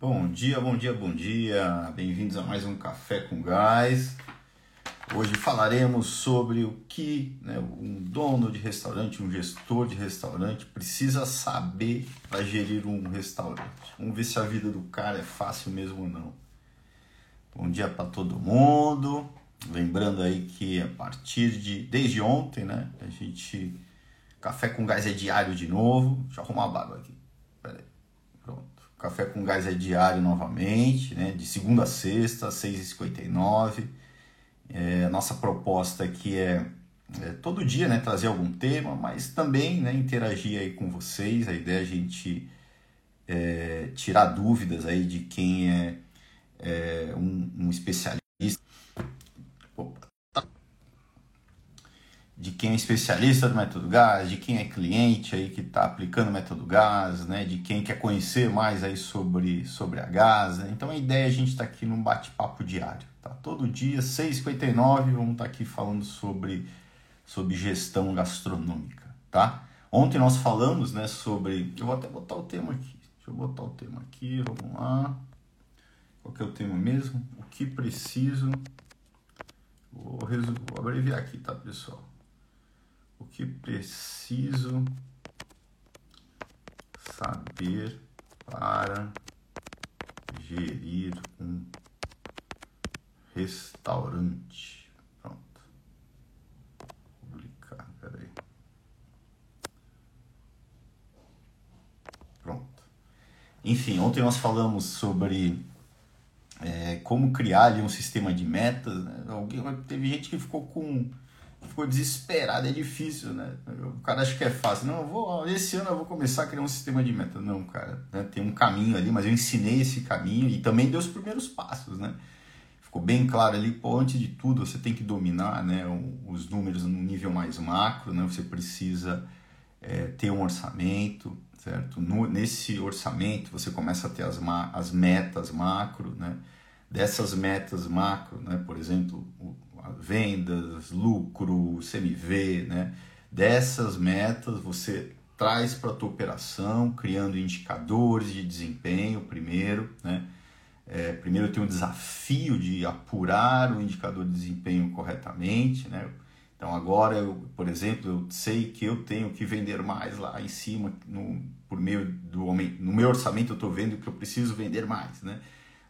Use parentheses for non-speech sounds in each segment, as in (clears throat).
Bom dia, bom dia, bom dia. Bem-vindos a mais um Café com Gás. Hoje falaremos sobre o que né, um dono de restaurante, um gestor de restaurante precisa saber para gerir um restaurante. Vamos ver se a vida do cara é fácil mesmo ou não. Bom dia para todo mundo. Lembrando aí que a partir de desde ontem, né, a gente Café com Gás é diário de novo. Deixa eu arrumar a barba aqui. Café com Gás é diário novamente, né? De segunda a sexta, às 6h59. É, nossa proposta aqui é, é, todo dia né, trazer algum tema, mas também né, interagir aí com vocês. A ideia é a gente é, tirar dúvidas aí de quem é, é um, um especialista de quem é especialista do método GAS, de quem é cliente aí que está aplicando o método GAS, né, de quem quer conhecer mais aí sobre, sobre a GAS. Né? Então a ideia é a gente estar tá aqui num bate-papo diário. Tá? Todo dia, 6h59, vamos estar tá aqui falando sobre, sobre gestão gastronômica. Tá? Ontem nós falamos né, sobre. Eu vou até botar o tema aqui. Deixa eu botar o tema aqui, vamos lá. Qual que é o tema mesmo? O que preciso. Vou, vou abreviar aqui, tá, pessoal? Que preciso saber para gerir um restaurante. Pronto. Publicar, peraí. Pronto. Enfim, ontem nós falamos sobre é, como criar ali um sistema de metas. Né? Alguém, teve gente que ficou com ficou desesperado, é difícil, né? O cara acha que é fácil. Não, vou, esse ano eu vou começar a criar um sistema de meta. Não, cara, né? tem um caminho ali, mas eu ensinei esse caminho e também dei os primeiros passos, né? Ficou bem claro ali, pô, antes de tudo você tem que dominar né, os números no nível mais macro, né? Você precisa é, ter um orçamento, certo? No, nesse orçamento você começa a ter as, as metas macro, né? Dessas metas macro, né? Por exemplo, o, vendas, lucro, CMV, né? Dessas metas você traz para a tua operação, criando indicadores de desempenho primeiro, né? É, primeiro tem o desafio de apurar o indicador de desempenho corretamente, né? Então agora, eu, por exemplo, eu sei que eu tenho que vender mais lá em cima, no, por meio do no meu orçamento eu estou vendo que eu preciso vender mais, né?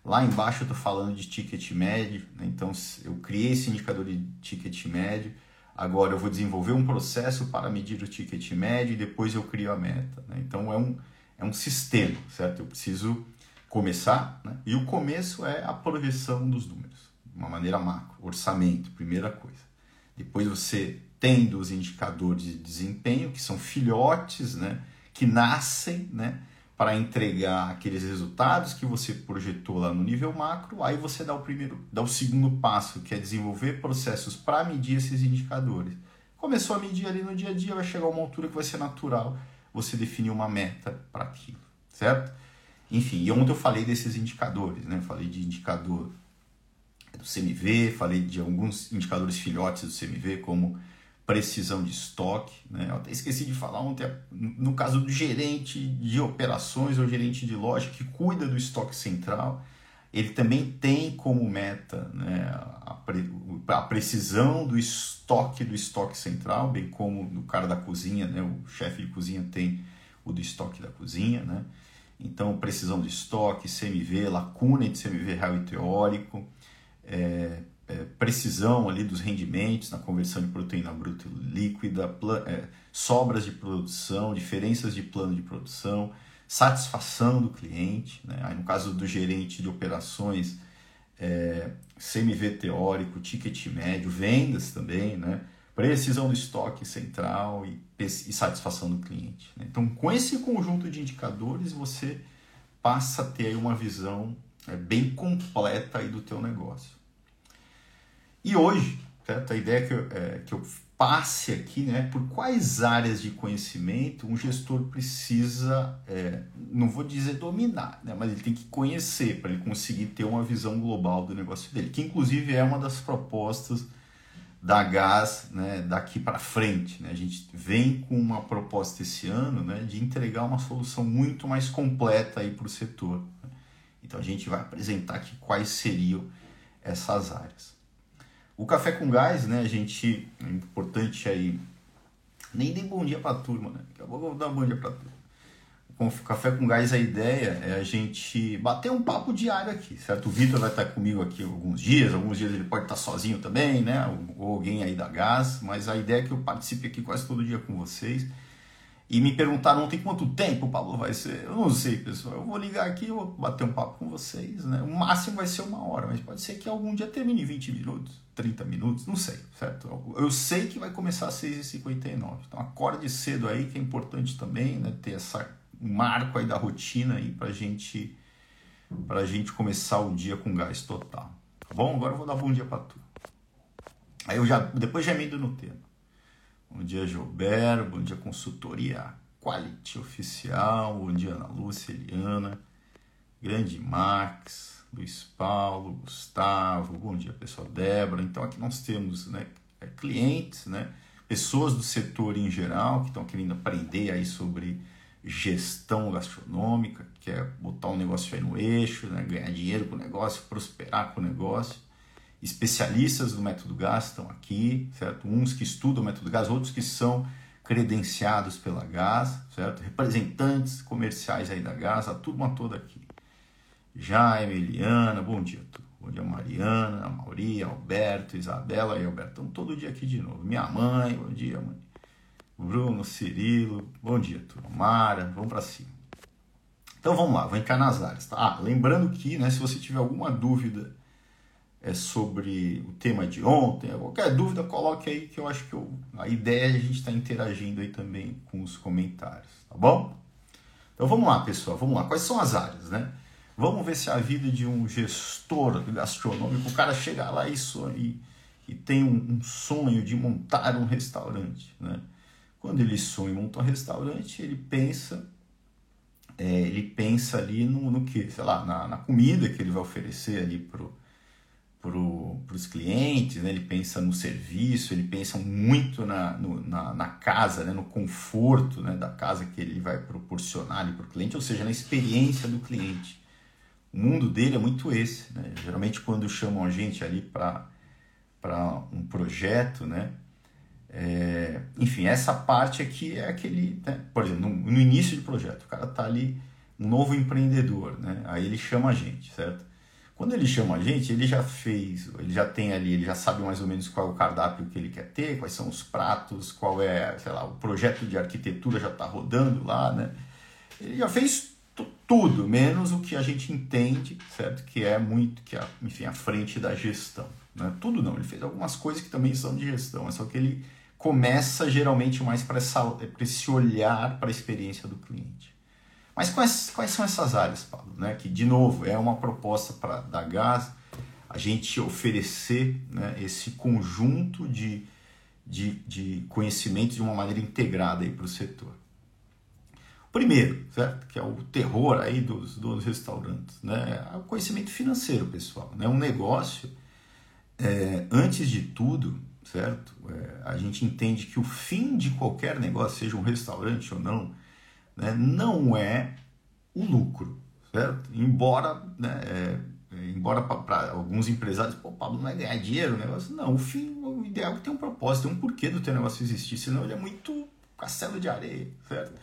Lá embaixo eu estou falando de ticket médio, né? então eu criei esse indicador de ticket médio. Agora eu vou desenvolver um processo para medir o ticket médio e depois eu crio a meta. Né? Então é um, é um sistema, certo? Eu preciso começar, né? e o começo é a projeção dos números, de uma maneira macro, orçamento, primeira coisa. Depois você tendo os indicadores de desempenho, que são filhotes, né? que nascem, né? Para entregar aqueles resultados que você projetou lá no nível macro, aí você dá o primeiro, dá o segundo passo, que é desenvolver processos para medir esses indicadores. Começou a medir ali no dia a dia, vai chegar uma altura que vai ser natural você definir uma meta para aquilo, certo? Enfim, e ontem eu falei desses indicadores, né? Falei de indicador do CMV, falei de alguns indicadores filhotes do CMV, como precisão de estoque. Né? Eu até esqueci de falar ontem, no caso do gerente de operações ou gerente de loja que cuida do estoque central, ele também tem como meta né, a, pre, a, precisão do estoque do estoque central, bem como no cara da cozinha, né, o chefe de cozinha tem o do estoque da cozinha. Né? Então, precisão de estoque, CMV, lacuna de CMV real e teórico, é, é, precisão ali dos rendimentos na conversão de proteína bruta líquida, é, sobras de produção, diferenças de plano de produção, satisfação do cliente, né? Aí, no caso do gerente de operações, é, CMV teórico, ticket médio, vendas também, né? precisão do estoque central e, e satisfação do cliente. Né? Então, com esse conjunto de indicadores, você passa a ter uma visão é, bem completa aí do teu negócio. E hoje, certo? a ideia que eu, é que eu passe aqui né, por quais áreas de conhecimento um gestor precisa, é, não vou dizer dominar, né, mas ele tem que conhecer para ele conseguir ter uma visão global do negócio dele, que inclusive é uma das propostas da GAS né, daqui para frente. Né? A gente vem com uma proposta esse ano né, de entregar uma solução muito mais completa para o setor. Então a gente vai apresentar aqui quais seriam essas áreas. O café com gás, né, gente, é importante aí, nem dei bom dia para a turma, né? Daqui a pouco eu vou dar um bom dia para a turma com Café com Gás, a ideia é a gente bater um papo diário aqui, certo? O Vitor vai estar comigo aqui alguns dias, alguns dias ele pode estar sozinho também, né? Ou alguém aí da Gás, mas a ideia é que eu participe aqui quase todo dia com vocês. E me perguntaram ontem quanto tempo, Pablo, vai ser. Eu não sei, pessoal. Eu vou ligar aqui, vou bater um papo com vocês, né? O máximo vai ser uma hora, mas pode ser que algum dia termine 20 minutos, 30 minutos, não sei, certo? Eu sei que vai começar às 6h59. Então acorde cedo aí, que é importante também, né? Ter essa marco aí da rotina aí pra gente pra gente começar o dia com gás total. Tá bom? Agora eu vou dar bom dia para tu. Aí eu já depois já emendo no tema. Bom dia, Gilberto. Bom dia, consultoria Quality Oficial. Bom dia, Ana Lúcia, Eliana. Grande Max, Luiz Paulo, Gustavo. Bom dia, pessoal. Débora. Então aqui nós temos né, é, clientes, né, pessoas do setor em geral que estão querendo aprender aí sobre gestão gastronômica, que é botar um negócio aí no eixo, né? ganhar dinheiro com o negócio, prosperar com o negócio. Especialistas do método GAS estão aqui, certo? Uns que estudam o método GAS, outros que são credenciados pela GAS, certo? Representantes comerciais aí da GAS, a turma toda aqui. Jaime, Eliana, bom dia. Bom dia, Mariana, Mauri, Alberto, Isabela e Alberto. Estão todo dia aqui de novo. Minha mãe, bom dia, mãe. Bruno, Cirilo, bom dia, turma. Mara, vamos para cima. Então vamos lá, vou entrar nas áreas. Tá? Ah, lembrando que, né, se você tiver alguma dúvida é, sobre o tema de ontem, qualquer dúvida, coloque aí que eu acho que eu, a ideia é a gente estar tá interagindo aí também com os comentários, tá bom? Então vamos lá, pessoal, vamos lá. Quais são as áreas, né? Vamos ver se a vida de um gestor gastronômico, o cara chega lá e, e, e tem um, um sonho de montar um restaurante, né? Quando ele sonha em montar um restaurante, ele pensa é, ele pensa ali no, no que? Sei lá, na, na, comida que ele vai oferecer ali pro, pro, os clientes, né? ele pensa no serviço, ele pensa muito na, no, na, na, casa, né? no conforto né? da casa que ele vai proporcionar para o cliente, ou seja, na experiência do cliente. O mundo dele é muito esse. Né? Geralmente, quando chamam a gente ali para um projeto, né? É, enfim, essa parte aqui é aquele, né? por exemplo, no, no, início de projeto, o cara tá ali, um novo empreendedor, né? Aí ele chama a gente, certo? Quando ele chama a gente, ele já fez, ele já tem ali, ele já sabe mais ou menos qual é o cardápio que ele quer ter, quais são os pratos, qual é, sei lá, o projeto de arquitetura já está rodando lá, né? Ele já fez tudo, menos o que a gente entende, certo? Que é muito, que é, enfim, a frente da gestão. Né? Tudo não, ele fez algumas coisas que também são de gestão, é só que ele começa geralmente mais para esse olhar para a experiência do cliente. Mas quais, quais são essas áreas, Paulo? Né? Que, de novo, é uma proposta para da Gás a gente oferecer né, esse conjunto de, de, de conhecimento de uma maneira integrada para o setor. Primeiro, certo? que é o terror aí dos, dos restaurantes, né? é o conhecimento financeiro, pessoal. Né? Um negócio, é, antes de tudo, certo? É, a gente entende que o fim de qualquer negócio, seja um restaurante ou não, né, não é o lucro, certo? Embora, né, é, embora para alguns empresários, pô, Pablo não é ganhar dinheiro o negócio, não, o fim, o ideal é que tem um propósito, tem um porquê do teu negócio existir, senão ele é muito castelo de areia, certo?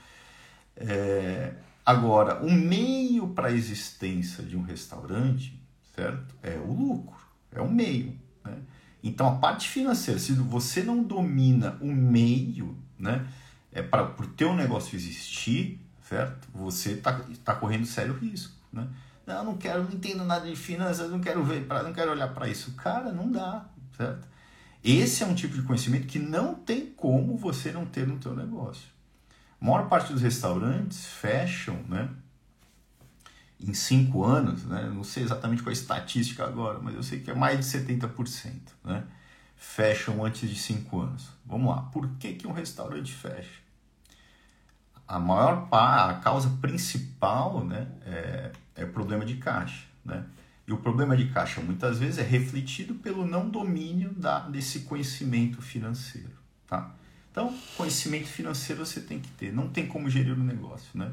É, agora, o meio para a existência de um restaurante, certo? É o lucro, é o meio, né? Então, a parte financeira, se você não domina o meio, né, é para o teu negócio existir, certo? Você está tá correndo sério risco, né? Não, não quero, não entendo nada de finanças, não quero ver, pra, não quero olhar para isso. Cara, não dá, certo? Esse é um tipo de conhecimento que não tem como você não ter no teu negócio. A maior parte dos restaurantes fecham, né? Em cinco anos, né? Não sei exatamente qual é a estatística agora, mas eu sei que é mais de 70%, né? Fecham antes de cinco anos. Vamos lá. Por que, que um restaurante fecha? A maior a causa principal, né? É, é problema de caixa, né? E o problema de caixa muitas vezes é refletido pelo não domínio da, desse conhecimento financeiro, tá? Então, conhecimento financeiro você tem que ter, não tem como gerir o um negócio, né?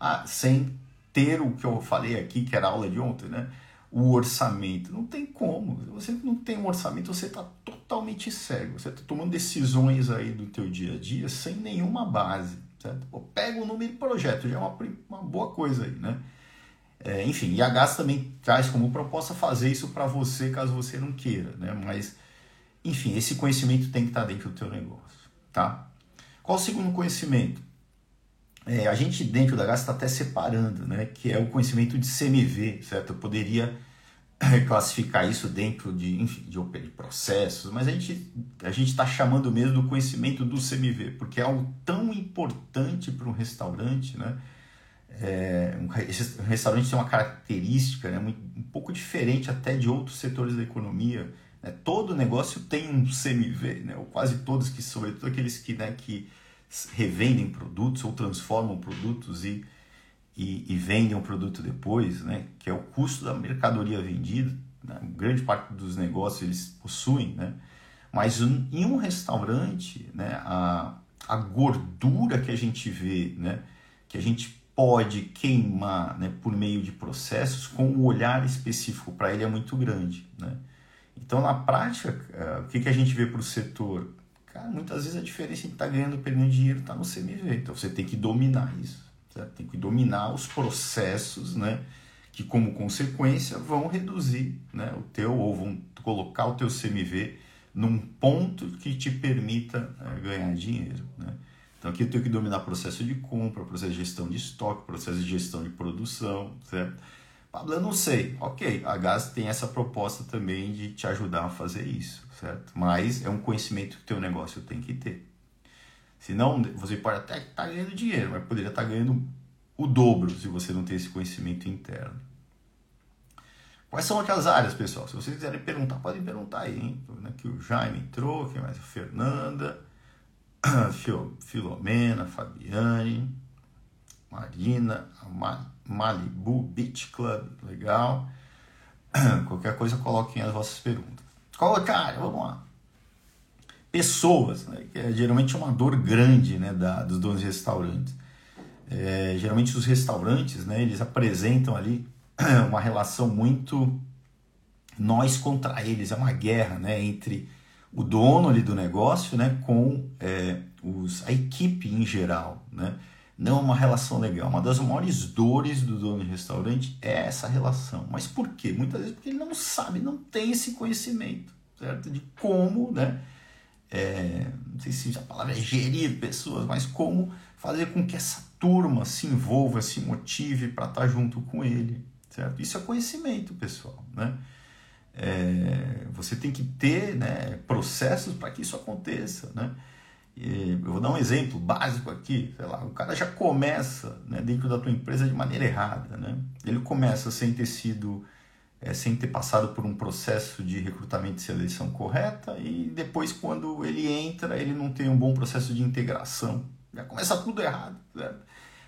Ah, sem ter o que eu falei aqui, que era a aula de ontem, né? O orçamento. Não tem como. Você não tem um orçamento, você está totalmente cego. Você está tomando decisões aí do teu dia a dia sem nenhuma base. Certo? Pô, pega o número de projeto, já é uma, uma boa coisa aí, né? É, enfim, e a GAS também traz como proposta fazer isso para você caso você não queira, né? Mas, enfim, esse conhecimento tem que estar tá dentro do teu negócio, tá? Qual o segundo conhecimento? É, a gente dentro da GAS está até separando, né? Que é o conhecimento de CMV, certo? Eu poderia (coughs) classificar isso dentro de, enfim, de, de processos, mas a gente a está chamando mesmo do conhecimento do CMV, porque é algo tão importante para um restaurante, né? É, um, esse restaurante tem uma característica né, muito, um pouco diferente até de outros setores da economia. Né? Todo negócio tem um CMV, né? ou quase todos que, sobretudo aqueles que, né, que revendem produtos ou transformam produtos e, e, e vendem o um produto depois, né? que é o custo da mercadoria vendida. Né? Grande parte dos negócios eles possuem, né? mas um, em um restaurante, né, a, a gordura que a gente vê, né, que a gente pode queimar né, por meio de processos com o olhar específico para ele é muito grande. Né? Então, na prática, uh, o que, que a gente vê para o setor? Cara, muitas vezes a diferença entre estar tá ganhando perdendo dinheiro está no CMV. Então, você tem que dominar isso. Certo? Tem que dominar os processos né, que, como consequência, vão reduzir né, o teu ou vão colocar o teu CMV num ponto que te permita uh, ganhar dinheiro. Né? Então aqui eu tenho que dominar processo de compra, processo de gestão de estoque, processo de gestão de produção, certo? Pablo, eu não sei. Ok, a GAS tem essa proposta também de te ajudar a fazer isso, certo? Mas é um conhecimento que o teu negócio tem que ter. Senão, você pode até estar tá ganhando dinheiro, mas poderia estar tá ganhando o dobro se você não tem esse conhecimento interno. Quais são outras áreas, pessoal? Se vocês quiserem perguntar, podem perguntar aí, hein? Aqui o Jaime entrou, quem mais? Fernanda. (clears throat) Filomena, Fabiane, Marina, Malibu Beach Club, legal. (clears throat) Qualquer coisa coloquem as vossas perguntas. Colocar, vamos lá. Pessoas, né, que é geralmente uma dor grande né, da, dos donos de restaurantes. É, geralmente os restaurantes, né, eles apresentam ali (clears throat) uma relação muito nós contra eles, é uma guerra né, entre o dono ali do negócio né, com é, os, a equipe em geral. Né? Não é uma relação legal. Uma das maiores dores do dono de restaurante é essa relação. Mas por quê? Muitas vezes porque ele não sabe, não tem esse conhecimento certo? de como, né? É, não sei se a palavra é gerir pessoas, mas como fazer com que essa turma se envolva, se motive para estar tá junto com ele. Certo? Isso é conhecimento, pessoal. Né? É, você tem que ter né, processos para que isso aconteça. Né? Eu vou dar um exemplo básico aqui, sei lá, o cara já começa né, dentro da tua empresa de maneira errada. Né? Ele começa sem ter sido, é, sem ter passado por um processo de recrutamento e seleção correta, e depois, quando ele entra, ele não tem um bom processo de integração. Já começa tudo errado. Certo?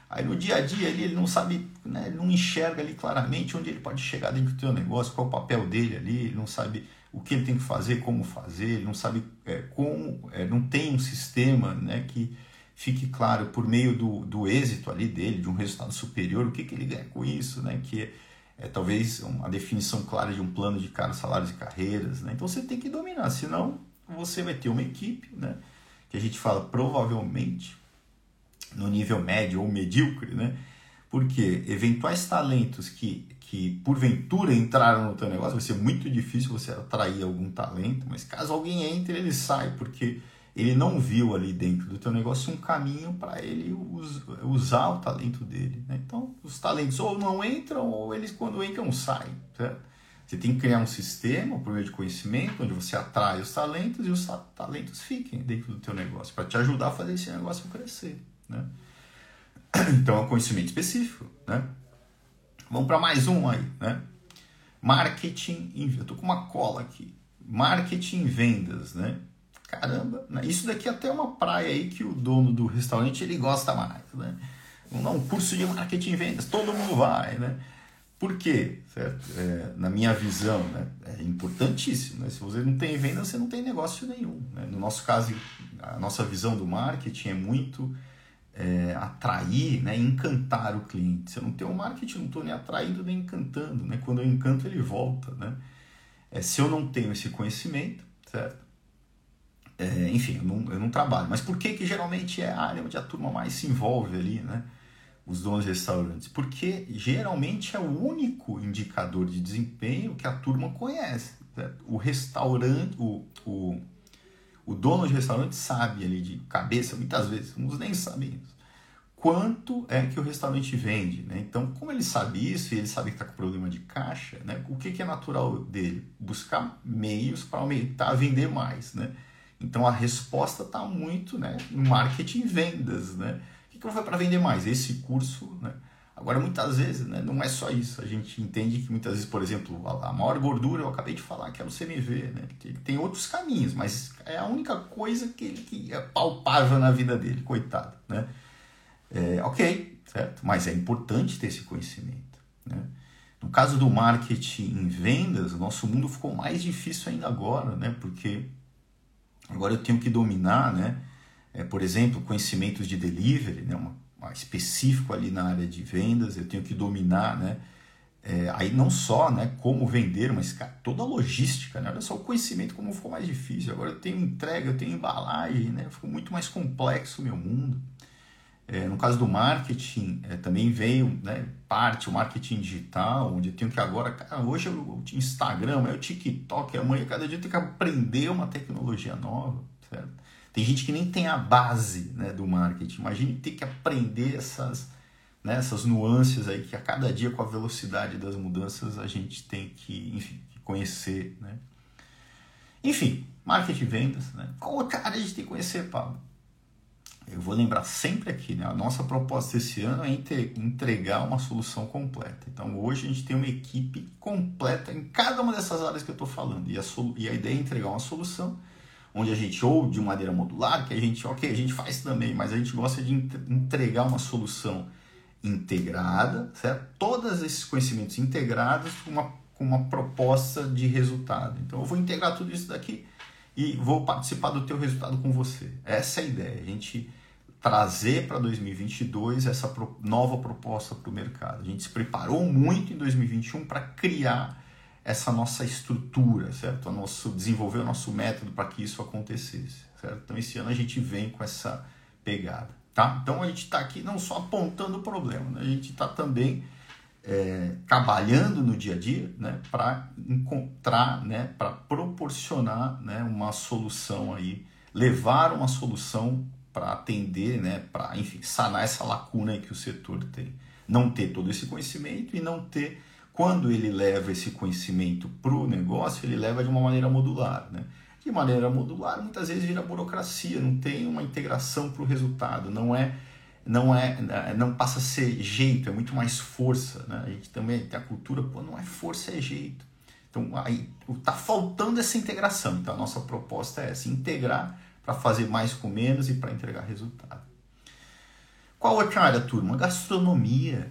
Aí no dia a dia ali, ele não sabe, né, ele não enxerga ali claramente onde ele pode chegar dentro do teu negócio, qual é o papel dele ali, ele não sabe o que ele tem que fazer, como fazer, ele não sabe é, como, é, não tem um sistema né, que fique claro por meio do, do êxito ali dele, de um resultado superior, o que, que ele ganha com isso, né, que é, talvez uma definição clara de um plano de cara, salários e carreiras. Né? Então você tem que dominar, senão você vai ter uma equipe, né, que a gente fala provavelmente no nível médio ou medíocre, né? Porque eventuais talentos que, que porventura entraram no teu negócio, vai ser muito difícil você atrair algum talento, mas caso alguém entre, ele sai, porque ele não viu ali dentro do teu negócio um caminho para ele usar o talento dele. Né? Então, os talentos ou não entram, ou eles, quando entram, saem. Certo? Você tem que criar um sistema por meio de conhecimento, onde você atrai os talentos e os talentos fiquem dentro do teu negócio, para te ajudar a fazer esse negócio crescer. Né? (clears throat) Então é conhecimento específico. Né? Vamos para mais um aí. Né? Marketing. Eu estou com uma cola aqui. Marketing vendas. Né? Caramba, né? isso daqui é até uma praia aí que o dono do restaurante ele gosta mais. Né? Vamos um curso de marketing vendas, todo mundo vai. Né? Por quê? Certo? É, na minha visão, né? é importantíssimo. Né? Se você não tem venda, você não tem negócio nenhum. Né? No nosso caso, a nossa visão do marketing é muito é, atrair, né, encantar o cliente. Se eu não tenho marketing, não estou nem atraindo nem encantando. Né? Quando eu encanto, ele volta. Né? É, se eu não tenho esse conhecimento, certo? É, enfim, eu não, eu não, trabalho. Mas por que, que geralmente é a área onde a turma mais se envolve ali, né? Os donos de restaurantes? Porque geralmente é o único indicador de desempenho que a turma conhece. Certo? O restaurante, o, o o dono de restaurante sabe ali de cabeça, muitas vezes, uns nem sabem isso, quanto é que o restaurante vende. Né? Então, como ele sabe isso e ele sabe que está com problema de caixa, né? o que, que é natural dele? Buscar meios para aumentar, vender mais. Né? Então, a resposta está muito né, no marketing e vendas. Né? O que, que eu vou para vender mais? Esse curso. Né? Agora, muitas vezes, né, não é só isso. A gente entende que muitas vezes, por exemplo, a, maior gordura, eu acabei de falar, que é o CMV, né? Ele tem outros caminhos, mas é a única coisa que ele que é palpável na vida dele, coitado, né? É, ok, certo? Mas é importante ter esse conhecimento, né? No caso do marketing em vendas, o nosso mundo ficou mais difícil ainda agora, né? Porque agora eu tenho que dominar, né? É, por exemplo, conhecimentos de delivery, né? Uma específico ali na área de vendas, eu tenho que dominar, né? É, aí não só né, como vender, mas cara, toda a logística, né? olha só o conhecimento como ficou mais difícil. Agora eu tenho entrega, eu tenho embalagem, né? ficou muito mais complexo o meu mundo. É, no caso do marketing, é, também veio né, parte, o marketing digital, onde eu tenho que agora, cara, hoje o Instagram, é o TikTok, amanhã cada dia eu tenho que aprender uma tecnologia nova, certo? Tem gente que nem tem a base né, do marketing. Imagine ter que aprender essas, né, essas nuances aí que a cada dia com a velocidade das mudanças a gente tem que enfim, conhecer. Né? Enfim, marketing e vendas. Né? Qual área a gente tem que conhecer, Pablo? Eu vou lembrar sempre aqui, né? A nossa proposta esse ano é entregar uma solução completa. Então hoje a gente tem uma equipe completa em cada uma dessas áreas que eu estou falando. E a, e a ideia é entregar uma solução onde a gente, ou de maneira modular, que a gente, ok, a gente faz também, mas a gente gosta de entregar uma solução integrada, certo? Todos esses conhecimentos integrados com uma, com uma proposta de resultado. Então, eu vou integrar tudo isso daqui e vou participar do teu resultado com você. Essa é a ideia, a gente trazer para 2022 essa nova proposta para o mercado. A gente se preparou muito em 2021 para criar essa nossa estrutura, certo? O nosso, desenvolver o nosso método para que isso acontecesse, certo? Então, esse ano a gente vem com essa pegada, tá? Então, a gente está aqui não só apontando o problema, né? a gente está também é, trabalhando no dia a dia, né? Para encontrar, né? Para proporcionar, né? Uma solução aí, levar uma solução para atender, né? Para, enfim, sanar essa lacuna que o setor tem. Não ter todo esse conhecimento e não ter quando ele leva esse conhecimento para o negócio, ele leva de uma maneira modular. Né? De maneira modular, muitas vezes vira burocracia, não tem uma integração para o resultado, não é, não é, não passa a ser jeito, é muito mais força. Né? A gente também tem a cultura, pô, não é força, é jeito. Então, aí está faltando essa integração. Então, a nossa proposta é essa: integrar para fazer mais com menos e para entregar resultado. Qual outra área, turma? Gastronomia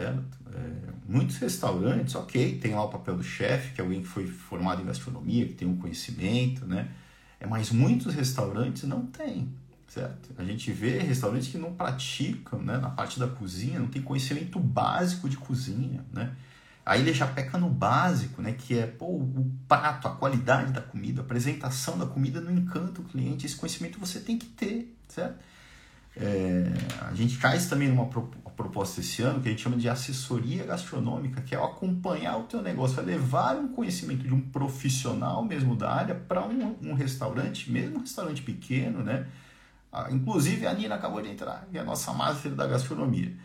certo? É, muitos restaurantes, ok, tem lá o papel do chefe, que é alguém que foi formado em gastronomia, que tem um conhecimento, né? É, mas muitos restaurantes não têm, certo? A gente vê restaurantes que não praticam, né, na parte da cozinha, não tem conhecimento básico de cozinha, né? Aí ele já peca no básico, né? Que é pô, o prato, a qualidade da comida, a apresentação da comida não encanta o cliente. Esse conhecimento você tem que ter, certo? É, a gente traz também numa proposta esse ano que a gente chama de assessoria gastronômica, que é acompanhar o teu negócio, é levar um conhecimento de um profissional mesmo da área para um, um, restaurante, mesmo um restaurante pequeno, né? Inclusive a Nina acabou de entrar, que é a nossa master da gastronomia.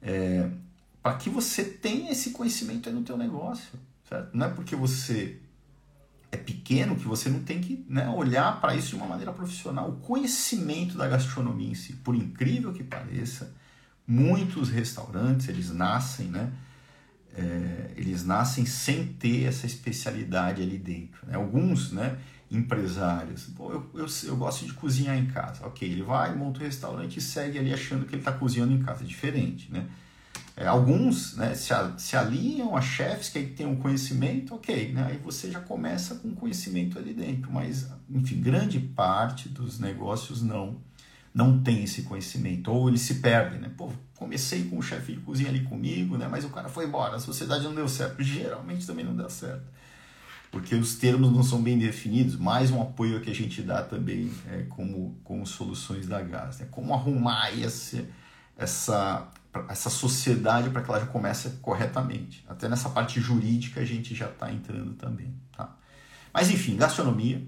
É, para que você tenha esse conhecimento aí no teu negócio, certo? Não é porque você é pequeno que você não tem que né, olhar para isso de uma maneira profissional. O conhecimento da gastronomia em si, por incrível que pareça, muitos restaurantes eles nascem, né? É, eles nascem sem ter essa especialidade ali dentro. Né? Alguns, né? Empresários, Pô, eu, eu, eu, gosto de cozinhar em casa. Ok, ele vai, monta um restaurante e segue ali achando que ele está cozinhando em casa. É diferente, né? É, alguns né, se, a, se alinham a chefes que têm um conhecimento, ok, né, aí você já começa com conhecimento ali dentro, mas, enfim, grande parte dos negócios não, não tem esse conhecimento, ou eles se perdem, né? Pô, comecei com o chefe de cozinha ali comigo, né? Mas o cara foi embora, a sociedade não deu certo. Geralmente também não dá certo. Porque os termos não são bem definidos, mais um apoio que a gente dá também é, como, como soluções da gás. Né? Como arrumar esse, essa, essa sociedade para que ela já comece corretamente. Até nessa parte jurídica a gente já está entrando também. Tá? Mas enfim, gastronomia,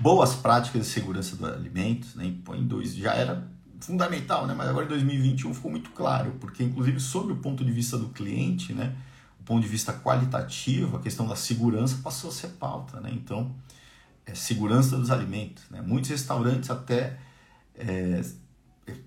boas práticas de segurança dos alimentos, né? em dois, já era fundamental, né? mas agora em 2021 ficou muito claro, porque inclusive sob o ponto de vista do cliente, né? O ponto de vista qualitativo, a questão da segurança passou a ser pauta. Né? Então, é, segurança dos alimentos. Né? Muitos restaurantes até é,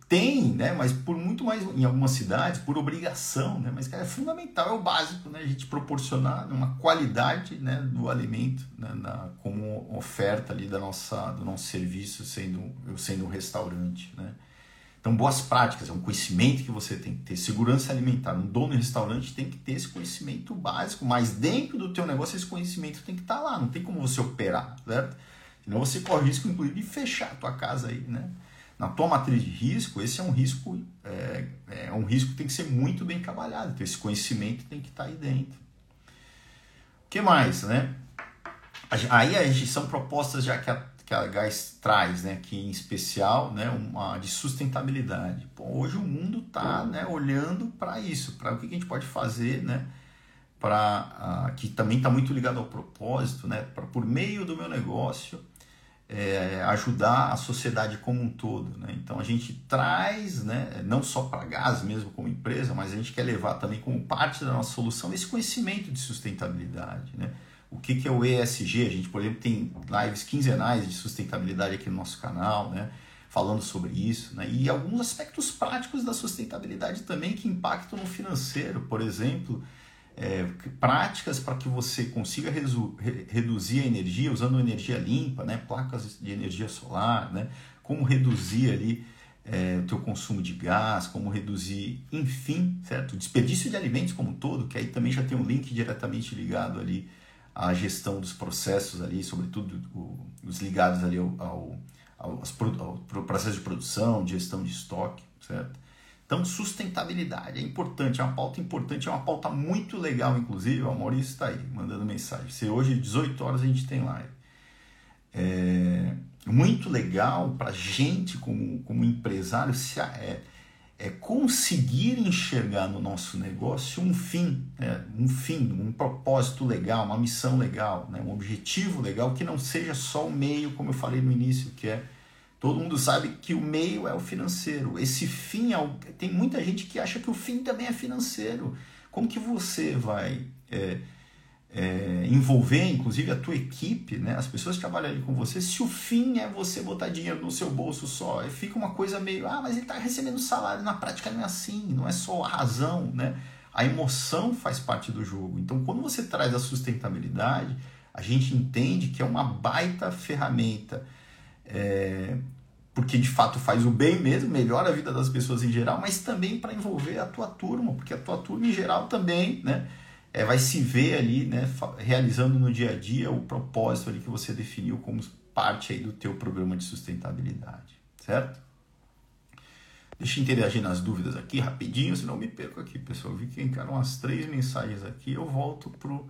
tem, né? Mas por muito mais em algumas cidades, por obrigação, né? Mas cara, é fundamental, é o básico, né? A gente proporcionar uma qualidade, né, do alimento, né? Na, como oferta ali da nossa, do nosso serviço, sendo eu sendo um restaurante, né? Então, boas práticas, é um conhecimento que você tem que ter. Segurança alimentar, um dono de restaurante tem que ter esse conhecimento básico, mas dentro do teu negócio esse conhecimento tem que estar tá lá, não tem como você operar, certo? Senão você corre o risco, inclusive, de fechar a tua casa aí, né? na tua matriz de risco, esse é um risco, é, é um risco que tem que ser muito bem trabalhado. Então, esse conhecimento tem que estar aí dentro. O que mais, né? Aí a gente, são propostas já que a, que a GAS traz, né? Que em especial, né? Uma de sustentabilidade. Hoje o mundo está né, olhando para isso, para o que a gente pode fazer, né? Para uh, que também está muito ligado ao propósito, né? Por meio do meu negócio é, ajudar a sociedade como um todo. Né? Então a gente traz, né, não só para gás mesmo como empresa, mas a gente quer levar também como parte da nossa solução esse conhecimento de sustentabilidade. Né? O que, que é o ESG? A gente, por exemplo, tem lives quinzenais de sustentabilidade aqui no nosso canal, né? falando sobre isso, né? e alguns aspectos práticos da sustentabilidade também que impactam no financeiro, por exemplo, é, práticas para que você consiga re, reduzir a energia usando energia limpa, né? placas de energia solar, né? como reduzir ali é, o teu consumo de gás, como reduzir, enfim, certo? O desperdício de alimentos como um todo, que aí também já tem um link diretamente ligado ali à gestão dos processos ali, sobretudo o, os ligados ali ao, ao, ao, ao processo de produção, de gestão de estoque, certo? Então, sustentabilidade é importante, é uma pauta importante, é uma pauta muito legal, inclusive. O Maurício está aí mandando mensagem. Se hoje, 18 horas, a gente tem live. É muito legal para gente, como, como empresário, se é, é conseguir enxergar no nosso negócio um fim, né? um fim, um propósito legal, uma missão legal, né? um objetivo legal que não seja só o meio, como eu falei no início, que é Todo mundo sabe que o meio é o financeiro. Esse fim é o... tem muita gente que acha que o fim também é financeiro. Como que você vai é, é, envolver, inclusive, a tua equipe, né? as pessoas que trabalham ali com você, se o fim é você botar dinheiro no seu bolso só? Fica uma coisa meio, ah, mas ele está recebendo salário. Na prática não é assim, não é só a razão, né? A emoção faz parte do jogo. Então, quando você traz a sustentabilidade, a gente entende que é uma baita ferramenta é, porque de fato faz o bem mesmo, melhora a vida das pessoas em geral, mas também para envolver a tua turma, porque a tua turma em geral também né, é, vai se ver ali né, realizando no dia a dia o propósito ali que você definiu como parte aí do teu programa de sustentabilidade, certo? Deixa eu interagir nas dúvidas aqui rapidinho, senão eu me perco aqui, pessoal. Eu vi que encaram umas três mensagens aqui, eu volto pro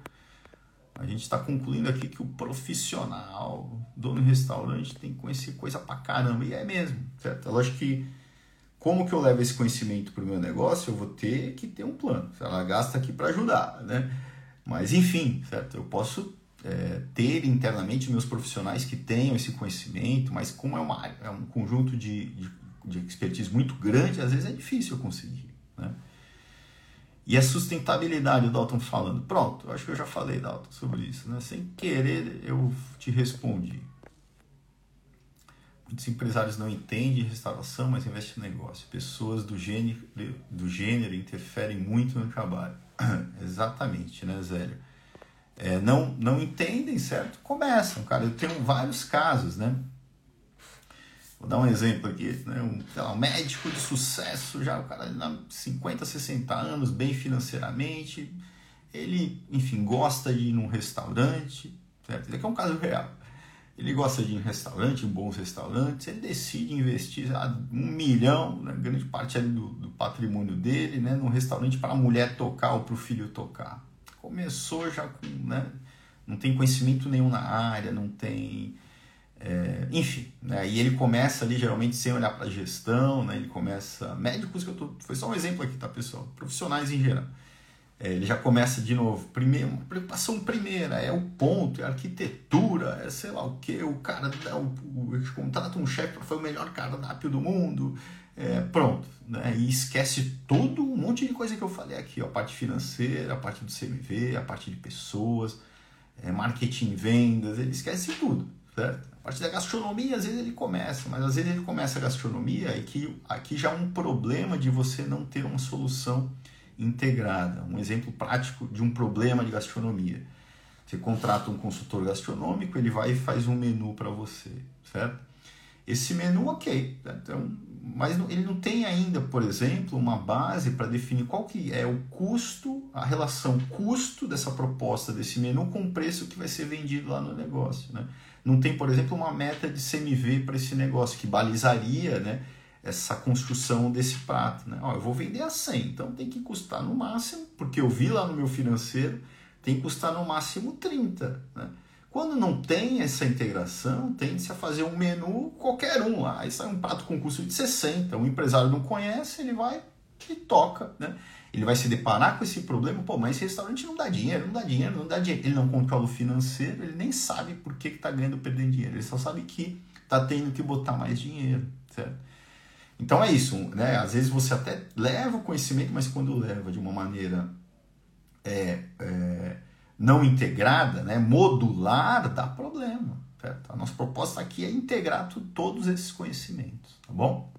a gente está concluindo aqui que o profissional, dono de restaurante, tem que conhecer coisa pra caramba. E é mesmo, certo? É lógico que, como que eu levo esse conhecimento para o meu negócio, eu vou ter que ter um plano. Ela gasta aqui para ajudar, né? Mas, enfim, certo? Eu posso é, ter internamente meus profissionais que tenham esse conhecimento, mas como é, uma, é um conjunto de, de, de expertise muito grande, às vezes é difícil eu conseguir, né? E a sustentabilidade, o Dalton falando. Pronto, acho que eu já falei, Dalton, sobre isso. Né? Sem querer, eu te respondi. Muitos empresários não entendem restauração, mas investem no negócio. Pessoas do gênero, do gênero interferem muito no trabalho. (clears throat) Exatamente, né, Zélio? É, não, não entendem, certo? Começam, cara. Eu tenho vários casos, né? Vou dar um exemplo aqui, né? um, lá, um médico de sucesso, já o cara de 50, 60 anos, bem financeiramente, ele, enfim, gosta de ir num restaurante, certo? Isso aqui é um caso real. Ele gosta de em restaurante, em bons restaurantes, ele decide investir um milhão, né, grande parte do, do, patrimônio dele, né, num restaurante para a mulher tocar ou para o filho tocar. Começou já com, né, não tem conhecimento nenhum na área, não tem, é, enfim, né, e ele começa ali geralmente sem olhar para a gestão, né, ele começa, médicos que eu tô, foi só um exemplo aqui, tá pessoal, profissionais em geral é, ele já começa de novo. Primeiro, preocupação primeira é o ponto, é a arquitetura, é sei lá o que. O cara o, o, contrata um chefe para fazer o melhor cardápio do mundo. É, pronto. Né? E esquece todo um monte de coisa que eu falei aqui: ó, a parte financeira, a parte do CMV, a parte de pessoas, é, marketing, vendas. Ele esquece tudo. Certo? A parte da gastronomia, às vezes ele começa, mas às vezes ele começa a gastronomia e que aqui já é um problema de você não ter uma solução integrada. Um exemplo prático de um problema de gastronomia. Você contrata um consultor gastronômico, ele vai e faz um menu para você, certo? Esse menu, ok, então, mas ele não tem ainda, por exemplo, uma base para definir qual que é o custo, a relação custo dessa proposta, desse menu com o preço que vai ser vendido lá no negócio. Né? Não tem, por exemplo, uma meta de CMV para esse negócio que balizaria né, essa construção desse prato. Né? Ó, eu vou vender a 100, então tem que custar no máximo, porque eu vi lá no meu financeiro, tem que custar no máximo 30. Né? Quando não tem essa integração, tende-se a fazer um menu qualquer um lá. Aí sai um prato com custo de 60. O empresário não conhece, ele vai e toca. Né? Ele vai se deparar com esse problema, pô, mas esse restaurante não dá dinheiro, não dá dinheiro, não dá dinheiro. Ele não controla o financeiro, ele nem sabe por que está ganhando ou perdendo dinheiro. Ele só sabe que está tendo que botar mais dinheiro, certo? Então é isso, né? Às vezes você até leva o conhecimento, mas quando leva de uma maneira é, é, não integrada, né? modular, dá problema. Certo? A nossa proposta aqui é integrar todos esses conhecimentos, tá bom?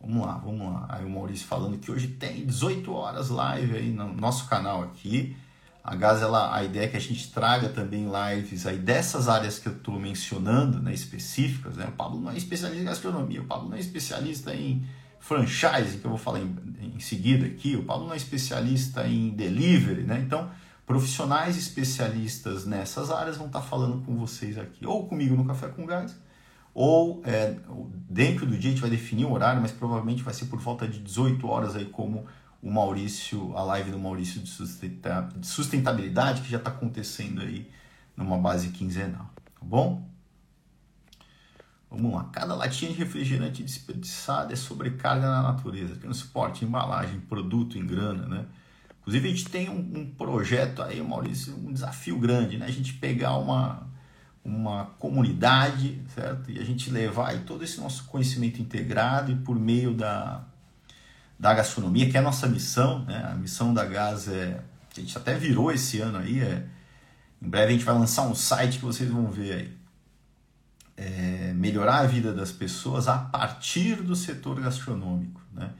Vamos lá, vamos lá. Aí o Maurício falando que hoje tem 18 horas live aí no nosso canal aqui. A Gás, ela, a ideia é que a gente traga também lives aí dessas áreas que eu estou mencionando, né, específicas. Né? O Pablo não é especialista em gastronomia, o Pablo não é especialista em franchise, que eu vou falar em, em seguida aqui, o Pablo não é especialista em delivery, né? Então, profissionais especialistas nessas áreas vão estar falando com vocês aqui, ou comigo no Café com Gás, ou é, dentro do dia a gente vai definir o horário, mas provavelmente vai ser por volta de 18 horas aí como o Maurício, a live do Maurício de sustentabilidade, que já está acontecendo aí numa base quinzenal, tá bom? Vamos lá. Cada latinha de refrigerante desperdiçada é sobrecarga na natureza. Transporte, embalagem, produto em grana, né? Inclusive, a gente tem um, um, projeto aí, Maurício, um desafio grande, né? A gente pegar uma, uma comunidade, certo? E a gente levar aí todo esse nosso conhecimento integrado e por meio da, da gastronomia, que é a nossa missão, né? A missão da Gás é, a gente até virou esse ano aí, é, em breve a gente vai lançar um site que vocês vão ver aí. É, melhorar a vida das pessoas a partir do setor gastronômico, né?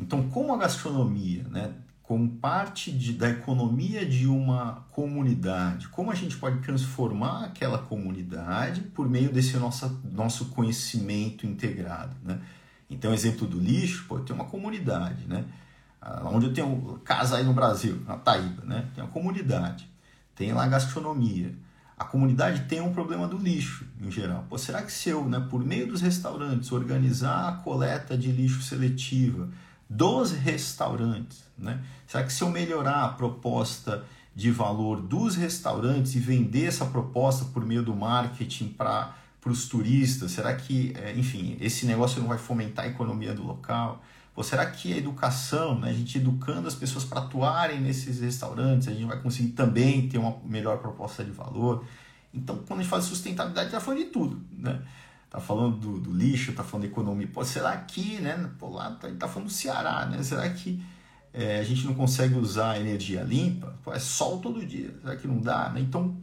Então, como a gastronomia, né, como parte de, da economia de uma comunidade, como a gente pode transformar aquela comunidade por meio desse nosso, nosso conhecimento integrado, né? Então, exemplo do lixo, pô, tem uma comunidade, né? Ah, onde eu tenho casa aí no Brasil, na Taíba, né? Tem uma comunidade, tem lá gastronomia. A comunidade tem um problema do lixo, em geral. Pô, será que se eu, né, por meio dos restaurantes, organizar a coleta de lixo seletiva dos restaurantes, né? Será que se eu melhorar a proposta de valor dos restaurantes e vender essa proposta por meio do marketing para para os turistas? Será que, é, enfim, esse negócio não vai fomentar a economia do local? Ou será que a educação, né, a gente educando as pessoas para atuarem nesses restaurantes, a gente vai conseguir também ter uma melhor proposta de valor? Então, quando a gente fala de sustentabilidade, está falando de tudo, né? Tá falando do, do lixo, tá falando economia. Pô, será que, né? Pô, lá tá, tá falando do Ceará, né? Será que é, a gente não consegue usar energia limpa? Pô, é sol todo dia. Será que não dá? Né? Então,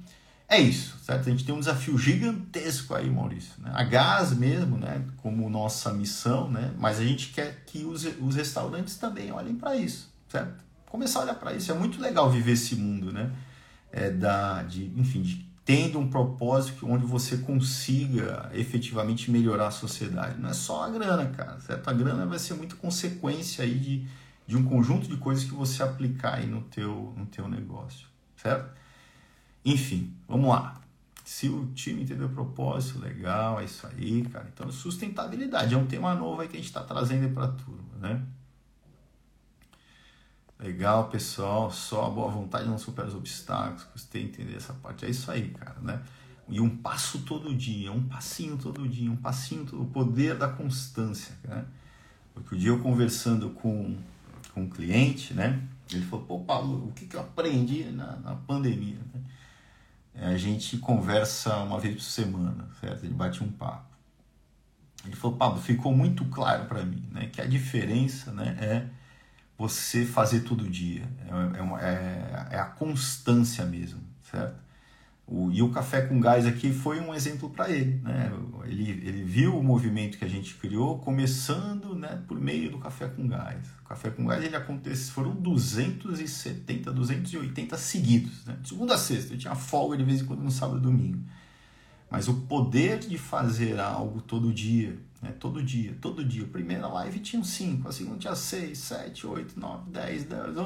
é isso, certo? A gente tem um desafio gigantesco aí, Maurício. Né? A gás mesmo, né? Como nossa missão, né? Mas a gente quer que os, os restaurantes também olhem para isso, certo? Começar a olhar para isso. É muito legal viver esse mundo, né? É da, de, enfim, de, tendo um propósito onde você consiga efetivamente melhorar a sociedade. Não é só a grana, cara, certo? A grana vai ser muito consequência aí de, de um conjunto de coisas que você aplicar aí no teu, no teu negócio, certo? Enfim, vamos lá. Se o time entendeu o propósito, legal, é isso aí, cara. Então, sustentabilidade é um tema novo aí que a gente está trazendo para a turma, né? Legal, pessoal. Só a boa vontade não supera os obstáculos. Gostei de entender essa parte. É isso aí, cara, né? E um passo todo dia, um passinho todo dia, um passinho, todo... o poder da constância, né? Porque o dia eu conversando com, com um cliente, né? Ele falou, pô, Paulo, o que, que eu aprendi na, na pandemia? Né? É, a gente conversa uma vez por semana, certo? Ele bate um papo. Ele falou, Pablo, ficou muito claro para mim, né? Que a diferença, né? É você fazer todo dia. É, é, é, é a constância mesmo, certo? O, e o Café com Gás aqui foi um exemplo para ele. Né? Ele, ele viu o movimento que a gente criou começando né, por meio do Café com Gás. O Café com Gás ele acontece, foram 270, 280 seguidos. Né? De segunda a sexta. Eu tinha folga de vez em quando no sábado e domingo. Mas o poder de fazer algo todo dia, né? Todo dia, todo dia. Primeira live tinha 5, a segunda tinha 6, 7, 8, 9, 10, 10.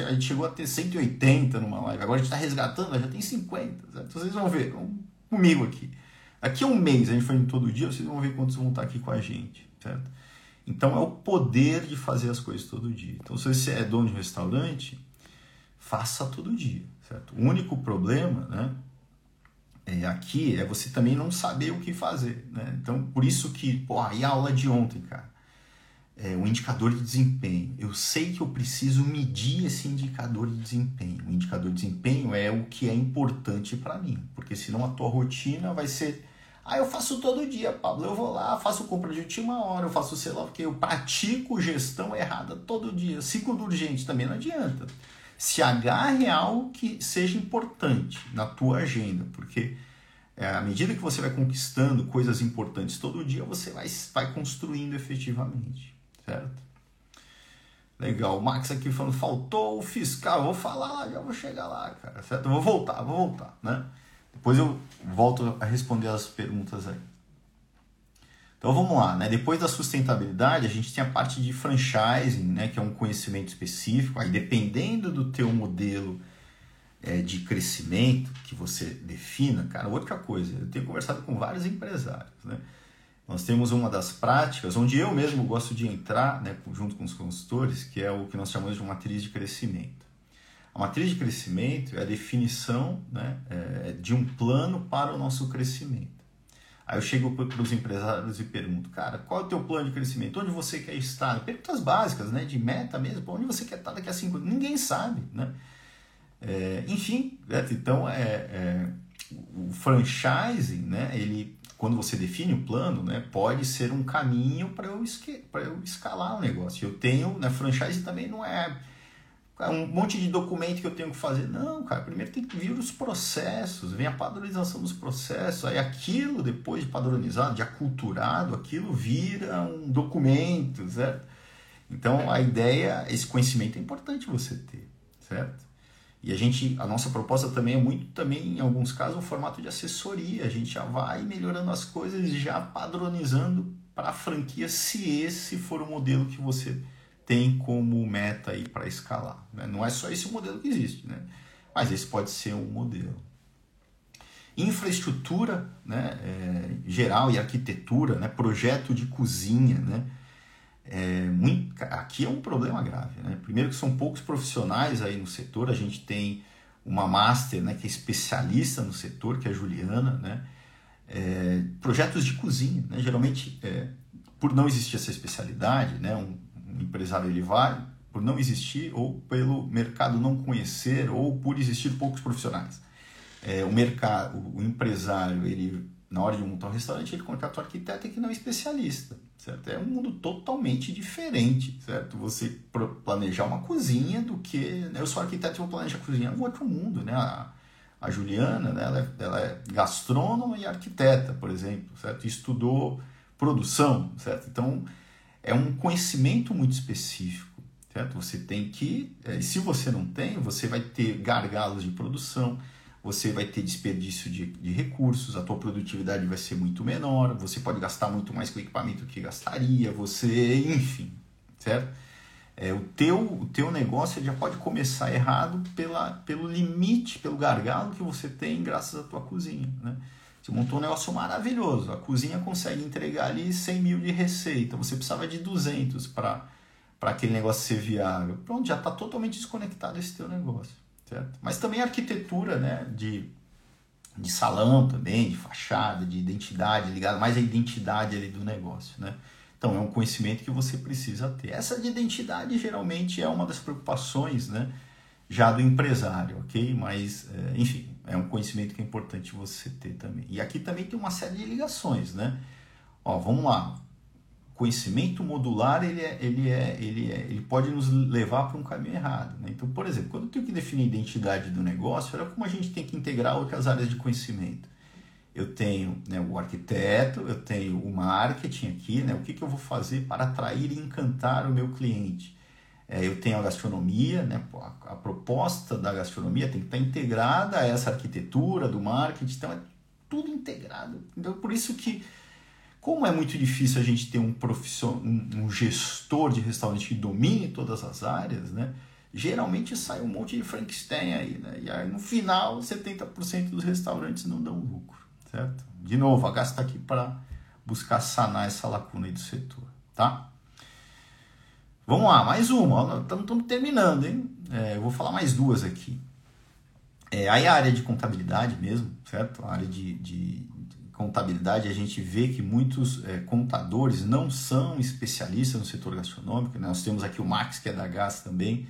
A gente chegou a ter 180 numa live. Agora a gente está resgatando, já tem 50. Certo? Então vocês vão ver, vão comigo aqui. Daqui a um mês, a gente foi indo todo dia, vocês vão ver quantos vão estar aqui com a gente. Certo? Então é o poder de fazer as coisas todo dia. Então se você é dono de restaurante, faça todo dia. Certo? O único problema, né? É, aqui é você também não saber o que fazer. Né? Então, por isso que, pô, aí a aula de ontem, cara, é, o indicador de desempenho. Eu sei que eu preciso medir esse indicador de desempenho. O indicador de desempenho é o que é importante para mim, porque senão a tua rotina vai ser. Ah, eu faço todo dia, Pablo. Eu vou lá, faço compra de última hora, eu faço sei lá, porque eu pratico gestão errada todo dia. Ciclo urgente também não adianta se agarre a algo que seja importante na tua agenda, porque é, à medida que você vai conquistando coisas importantes todo dia, você vai, vai construindo efetivamente, certo? Legal, o Max aqui falando, faltou o fiscal, vou falar lá, já vou chegar lá, cara, certo? Eu vou voltar, vou voltar, né? Depois eu volto a responder as perguntas aí. Então vamos lá, né? Depois da sustentabilidade, a gente tem a parte de franchising, né? Que é um conhecimento específico. Aí dependendo do teu modelo é, de crescimento que você defina, cara, outra coisa. Eu tenho conversado com vários empresários, né? Nós temos uma das práticas onde eu mesmo gosto de entrar, né, junto com os consultores, que é o que nós chamamos de matriz de crescimento. A matriz de crescimento é a definição né, é, de um plano para o nosso crescimento. Aí eu chego para os empresários e pergunto, cara, qual é o teu plano de crescimento? Onde você quer estar? Perguntas básicas, né? De meta mesmo, onde você quer estar daqui a cinco anos? Ninguém sabe, né? É, enfim, né? então é, é, o franchising, né? Ele, quando você define o plano, né? Pode ser um caminho para eu, eu escalar o negócio. Eu tenho, né? Franchise também não é um monte de documento que eu tenho que fazer. Não, cara, primeiro tem que vir os processos, vem a padronização dos processos, aí aquilo, depois de padronizado, de aculturado, aquilo vira um documento, certo? Então a ideia, esse conhecimento é importante você ter, certo? E a gente, a nossa proposta também é muito, também em alguns casos, um formato de assessoria. A gente já vai melhorando as coisas e já padronizando para a franquia se esse for o modelo que você tem como meta aí para escalar. Né? Não é só esse modelo que existe, né? mas esse pode ser um modelo. Infraestrutura né, é, geral e arquitetura, né, projeto de cozinha, né, é, muito, aqui é um problema grave. Né? Primeiro que são poucos profissionais aí no setor, a gente tem uma master né, que é especialista no setor, que é a Juliana, né? É, projetos de cozinha, né? geralmente é, por não existir essa especialidade, né? um, empresário ele vai por não existir ou pelo mercado não conhecer ou por existir poucos profissionais. É, o mercado, o empresário, ele na hora de montar um restaurante, ele contrata um arquiteto que não é especialista, certo? É um mundo totalmente diferente, certo? Você planejar uma cozinha do que... Né? Eu sou arquiteto e vou planejar a cozinha, é um outro mundo, né? A, a Juliana, né? ela, é, ela é gastrônoma e arquiteta, por exemplo, certo? estudou produção, certo? Então, é um conhecimento muito específico, certo? Você tem que, é, se você não tem, você vai ter gargalos de produção, você vai ter desperdício de, de, recursos, a tua produtividade vai ser muito menor, você pode gastar muito mais com equipamento que gastaria, você, enfim, certo? É, o, teu, o teu negócio já pode começar errado pela, pelo limite, pelo gargalo que você tem graças à tua cozinha. Né? Você montou um negócio maravilhoso, a cozinha consegue entregar ali 100 mil de receita, você precisava de 200 para aquele negócio ser viável. Pronto, já está totalmente desconectado esse teu negócio. Certo? Mas também a arquitetura né, de, de salão também, de fachada, de identidade, ligado mais à identidade ali do negócio. Né? Então é um conhecimento que você precisa ter. Essa de identidade geralmente é uma das preocupações né, já do empresário, ok? Mas, é, enfim, é um conhecimento que é importante você ter também. E aqui também tem uma série de ligações, né? Ó, vamos lá. Conhecimento modular ele, é, ele, é, ele, é, ele pode nos levar para um caminho errado. Né? Então, por exemplo, quando eu tenho que definir a identidade do negócio, olha como a gente tem que integrar outras áreas de conhecimento eu tenho né, o arquiteto, eu tenho o marketing aqui, né, o que, que eu vou fazer para atrair e encantar o meu cliente. É, eu tenho a gastronomia, né, a, a, proposta da gastronomia tem que estar integrada a essa arquitetura do marketing, então é tudo integrado. Então, por isso que, como é muito difícil a gente ter um, profissional, um, gestor de restaurante que domine todas as áreas, né, geralmente sai um monte de Frankenstein aí, né, e aí no final 70% dos restaurantes não dão lucro certo? De novo, a GAS está aqui para buscar sanar essa lacuna aí do setor, tá? Vamos lá, mais uma, estamos terminando, hein? É, eu vou falar mais duas aqui. É, aí a área de contabilidade mesmo, certo? A área de, de, de contabilidade, a gente vê que muitos é, contadores não são especialistas no setor gastronômico. Né? Nós temos aqui o Max, que é da GAS também,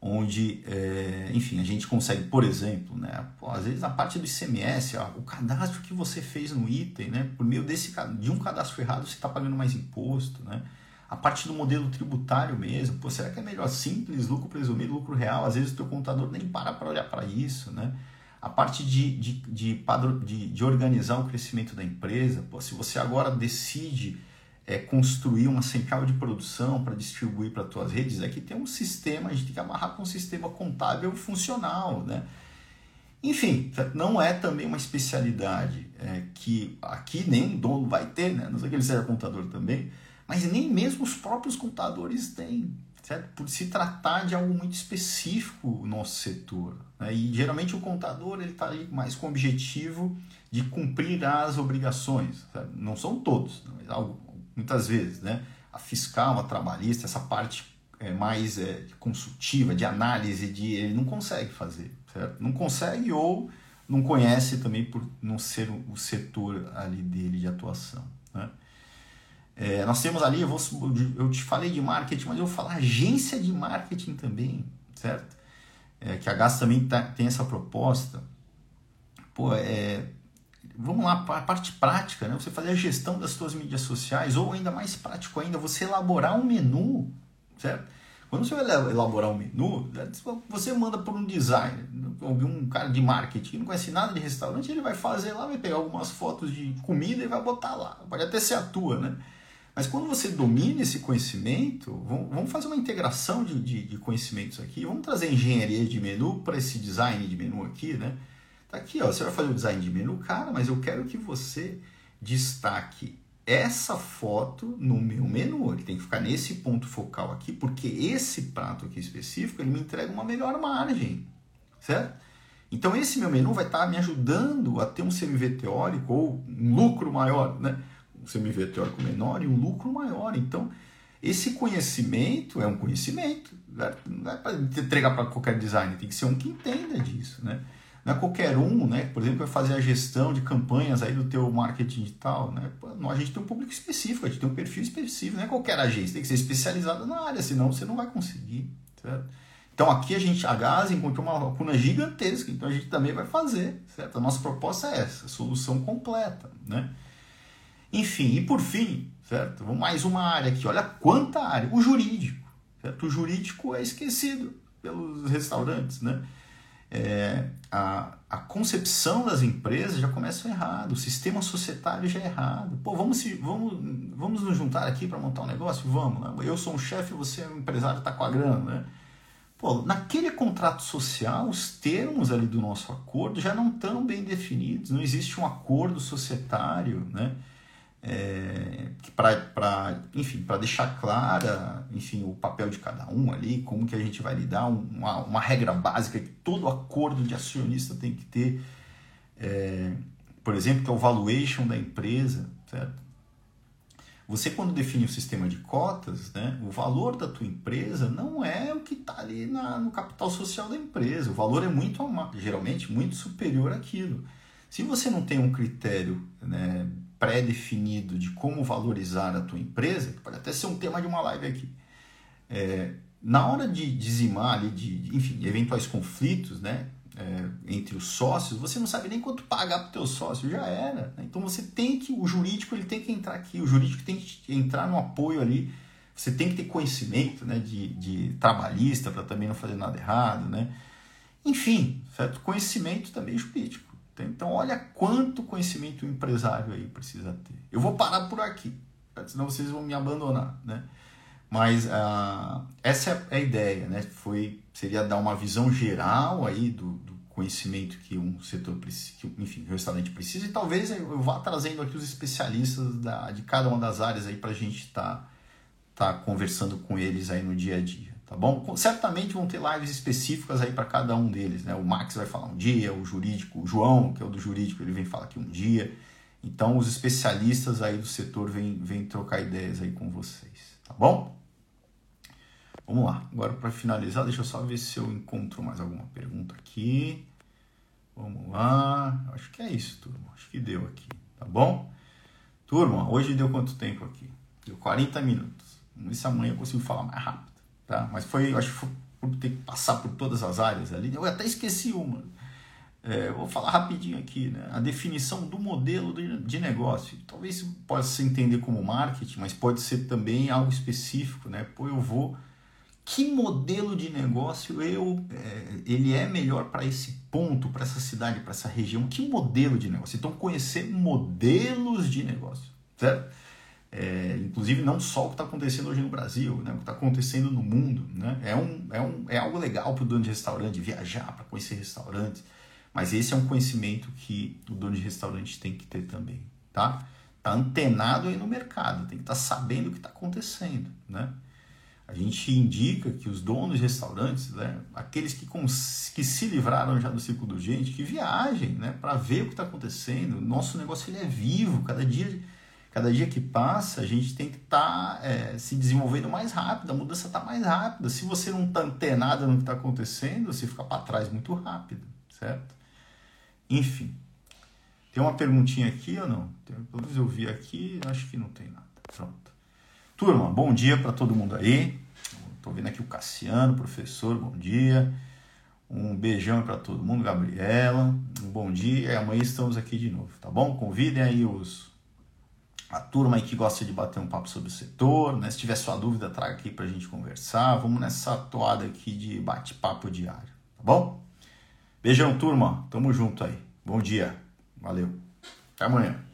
onde, é, enfim, a gente consegue, por exemplo, né, pô, às vezes a parte do ICMS, ó, o cadastro que você fez no item, né, por meio desse, de um cadastro errado, você está pagando mais imposto, né? A parte do modelo tributário mesmo, pô, será que é melhor simples, lucro presumido, lucro real? Às vezes o teu contador nem para para olhar para isso, né? A parte de, de, de, padro, de, de organizar o crescimento da empresa, pô, se você agora decide é, construir uma central de produção para distribuir para as tuas redes, é que tem um sistema, a gente tem que amarrar com um sistema contábil funcional, né? Enfim, não é também uma especialidade é, que aqui nem o dono vai ter, né? Não sei que ele seja contador também, mas nem mesmo os próprios contadores têm, certo? Por se tratar de algo muito específico no nosso setor. Né? E geralmente o contador ele está ali mais com o objetivo de cumprir as obrigações. Certo? Não são todos, mas muitas vezes, né? A fiscal, a trabalhista, essa parte é, mais é, consultiva, de análise, de ele não consegue fazer, certo? Não consegue ou não conhece também por não ser o setor ali dele de atuação, né? É, nós temos ali, eu, vou, eu te falei de marketing, mas eu vou falar agência de marketing também, certo? É, que a GAS também tá, tem essa proposta. Pô, é, vamos lá, a parte prática, né? Você fazer a gestão das suas mídias sociais, ou ainda mais prático ainda, você elaborar um menu, certo? Quando você vai elaborar um menu, você manda por um designer, um cara de marketing que não conhece nada de restaurante, ele vai fazer lá, vai pegar algumas fotos de comida e vai botar lá. Pode até ser a tua, né? Mas quando você domina esse conhecimento, vamos fazer uma integração de, de, de conhecimentos aqui, vamos trazer engenharia de menu para esse design de menu aqui, né? Tá aqui, ó, você vai fazer o design de menu, cara, mas eu quero que você destaque essa foto no meu menu. Ele tem que ficar nesse ponto focal aqui, porque esse prato aqui específico, ele me entrega uma melhor margem, certo? Então esse meu menu vai estar tá me ajudando a ter um CMV teórico ou um lucro maior, né? CMV teórico menor e um lucro maior. Então, esse conhecimento é um conhecimento. Não é para entregar para qualquer designer, tem que ser um que entenda disso, né? Não é qualquer um, né? Por exemplo, vai fazer a gestão de campanhas aí do teu marketing digital, né? A gente tem um público específico, a gente tem um perfil específico, não é qualquer agência, tem que ser especializada na área, senão você não vai conseguir, certo? Então aqui a gente, a Gás encontrou uma lacuna gigantesca, então a gente também vai fazer, certo? A nossa proposta é essa, solução completa, né? Enfim, e por fim, certo? Mais uma área aqui, olha quanta área, o jurídico, certo? O jurídico é esquecido pelos restaurantes, né? é, a, a concepção das empresas já começa errado, o sistema societário já é errado. Pô, vamos, se, vamos, vamos nos juntar aqui para montar um negócio? Vamos, né? Eu sou um chefe, você é um empresário, está com a grana, né? Pô, naquele contrato social, os termos ali do nosso acordo já não estão bem definidos, não existe um acordo societário, né? É, para enfim para deixar clara enfim o papel de cada um ali como que a gente vai lidar uma, uma regra básica que todo acordo de acionista tem que ter. É, por exemplo que é o valuation da empresa certo? Você quando define o sistema de cotas né o valor da tua empresa não é o que está ali na, no capital social da empresa. O valor é muito geralmente muito superior àquilo. Se você não tem um critério né, pré-definido de como valorizar a tua empresa, pode até ser um tema de uma live aqui, é, na hora de dizimar ali, de, enfim, eventuais conflitos, né, é, entre os sócios, você não sabe nem quanto pagar para o teu sócio, já era. Né? Então você tem que, o jurídico ele tem que entrar aqui, o jurídico tem que entrar no apoio ali, você tem que ter conhecimento né, de, de trabalhista para também não fazer nada errado, né? Enfim, certo? Conhecimento também jurídico. Então, olha quanto conhecimento o empresário aí precisa ter. Eu vou parar por aqui, senão vocês vão me abandonar, né? Mas uh, essa é a ideia, né? Foi, seria dar uma visão geral aí do, do conhecimento que um setor precisa, que, enfim, o restaurante precisa e talvez eu vá trazendo aqui os especialistas da, de cada uma das áreas aí para a gente estar tá, tá conversando com eles aí no dia a dia tá bom? Certamente vão ter lives específicas aí para cada um deles, né? O Max vai falar um dia, o jurídico, o João, que é o do jurídico, ele vem falar aqui um dia. Então os especialistas aí do setor vêm, vêm trocar ideias aí com vocês, tá bom? Vamos lá, agora para finalizar, deixa eu só ver se eu encontro mais alguma pergunta aqui. Vamos lá, acho que é isso, turma. Acho que deu aqui, tá bom? Turma, hoje deu quanto tempo aqui? Deu 40 minutos. Vamos ver se amanhã eu consigo falar mais rápido tá? Mas foi, acho que foi por ter que passar por todas as áreas ali. Eu até esqueci uma. É, vou falar rapidinho aqui, né? A definição do modelo de, de negócio. Talvez possa se entender como marketing, mas pode ser também algo específico, né? Pô, eu vou. Que modelo de negócio eu é, ele é melhor para esse ponto, para essa cidade, para essa região? Que modelo de negócio? Então conhecer modelos de negócio, certo? É, inclusive não só o que está acontecendo hoje no Brasil, né, o que está acontecendo no mundo. Né? É, um, é, um, é algo legal para o dono de restaurante viajar para conhecer restaurantes, mas esse é um conhecimento que o dono de restaurante tem que ter também. Tá? Tá antenado aí no mercado, tem que estar tá sabendo o que está acontecendo. Né? A gente indica que os donos de restaurantes, né, aqueles que, que se livraram já do ciclo do gente, que viajem né, para ver o que está acontecendo. Nosso negócio ele é vivo, cada dia cada dia que passa, a gente tem que estar tá, é, se desenvolvendo mais rápido, a mudança está mais rápida. Se você não está antenado no que está acontecendo, você fica para trás muito rápido, certo? Enfim, tem uma perguntinha aqui ou não? Pelo menos eu vi aqui, acho que não tem nada. Pronto. Turma, bom dia para todo mundo aí. Estou vendo aqui o Cassiano, professor, bom dia. Um beijão para todo mundo, Gabriela. Um bom dia e amanhã estamos aqui de novo, tá bom? Convidem aí os a turma aí que gosta de bater um papo sobre o setor, né? Se tiver sua dúvida, traga aqui para a gente conversar. Vamos nessa toada aqui de bate-papo diário, tá bom? Beijão, turma. Tamo junto aí. Bom dia. Valeu. Até amanhã.